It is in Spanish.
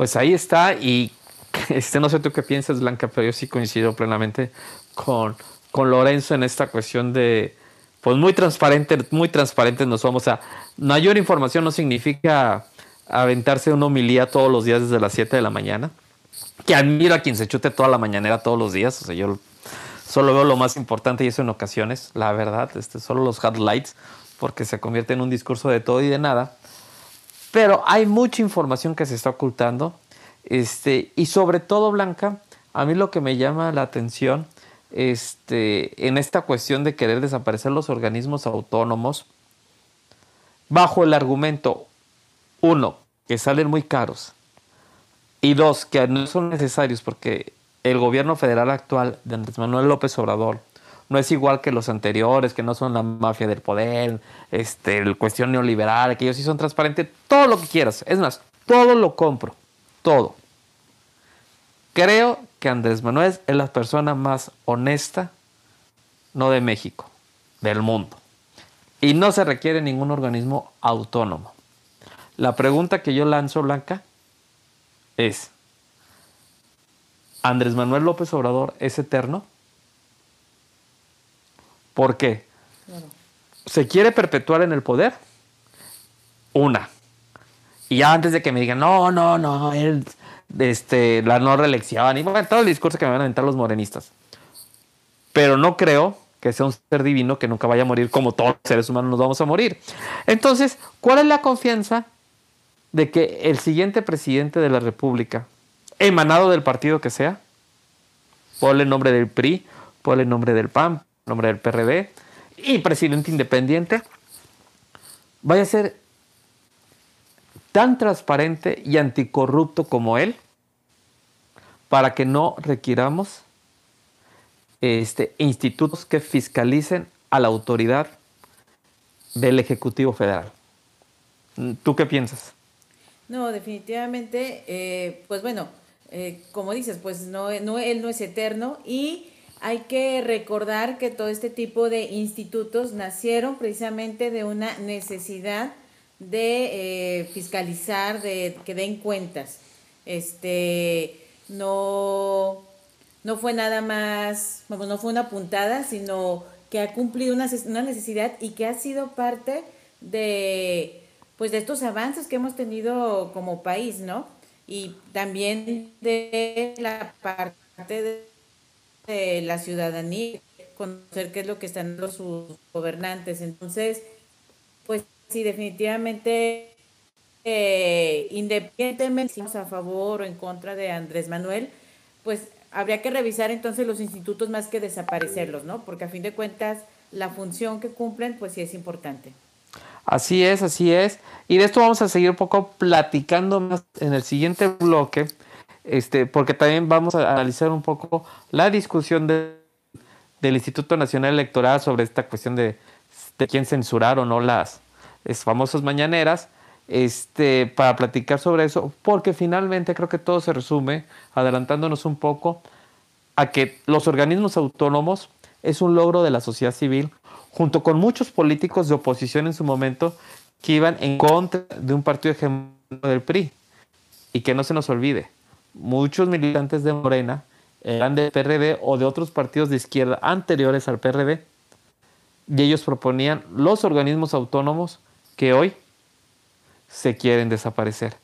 Pues ahí está y este, no sé tú qué piensas, Blanca, pero yo sí coincido plenamente con, con Lorenzo en esta cuestión de, pues muy transparente, muy transparentes nos somos. O sea, mayor información no significa aventarse una homilía todos los días desde las 7 de la mañana. Que admiro a quien se chute toda la mañanera todos los días. O sea, yo solo veo lo más importante y eso en ocasiones, la verdad, este, solo los highlights, porque se convierte en un discurso de todo y de nada. Pero hay mucha información que se está ocultando. Este, y sobre todo, Blanca, a mí lo que me llama la atención este, en esta cuestión de querer desaparecer los organismos autónomos, bajo el argumento, uno, que salen muy caros, y dos, que no son necesarios porque el gobierno federal actual de Andrés Manuel López Obrador no es igual que los anteriores, que no son la mafia del poder, este, el cuestión neoliberal, que ellos sí son transparentes, todo lo que quieras. Es más, todo lo compro, todo. Creo que Andrés Manuel es la persona más honesta, no de México, del mundo. Y no se requiere ningún organismo autónomo. La pregunta que yo lanzo, Blanca, es, ¿Andrés Manuel López Obrador es eterno? ¿Por qué? ¿Se quiere perpetuar en el poder? Una. Y ya antes de que me digan, no, no, no, él, este, la no reelección, y bueno, todo el discurso que me van a aventar los morenistas. Pero no creo que sea un ser divino que nunca vaya a morir como todos los seres humanos nos vamos a morir. Entonces, ¿cuál es la confianza de que el siguiente presidente de la República, emanado del partido que sea, ponle el nombre del PRI, ponle el nombre del PAN, nombre del PRD, y presidente independiente, vaya a ser tan transparente y anticorrupto como él, para que no requiramos este, institutos que fiscalicen a la autoridad del Ejecutivo Federal. ¿Tú qué piensas? No, definitivamente, eh, pues bueno, eh, como dices, pues no, no, él no es eterno y hay que recordar que todo este tipo de institutos nacieron precisamente de una necesidad de eh, fiscalizar, de que den cuentas. Este, no, no fue nada más, bueno, no fue una puntada, sino que ha cumplido una, una necesidad y que ha sido parte de, pues, de estos avances que hemos tenido como país, ¿no? Y también de la parte de la ciudadanía, conocer qué es lo que están los sus gobernantes. Entonces, pues sí, definitivamente, eh, independientemente si a favor o en contra de Andrés Manuel, pues habría que revisar entonces los institutos más que desaparecerlos, ¿no? Porque a fin de cuentas, la función que cumplen, pues sí es importante. Así es, así es. Y de esto vamos a seguir un poco platicando más en el siguiente bloque este, porque también vamos a analizar un poco la discusión de, del Instituto Nacional Electoral sobre esta cuestión de, de quién censurar o no las famosas mañaneras, este, para platicar sobre eso, porque finalmente creo que todo se resume, adelantándonos un poco, a que los organismos autónomos es un logro de la sociedad civil, junto con muchos políticos de oposición en su momento que iban en contra de un partido hegemónico del PRI. Y que no se nos olvide, muchos militantes de Morena eran del PRD o de otros partidos de izquierda anteriores al PRD y ellos proponían los organismos autónomos que hoy se quieren desaparecer.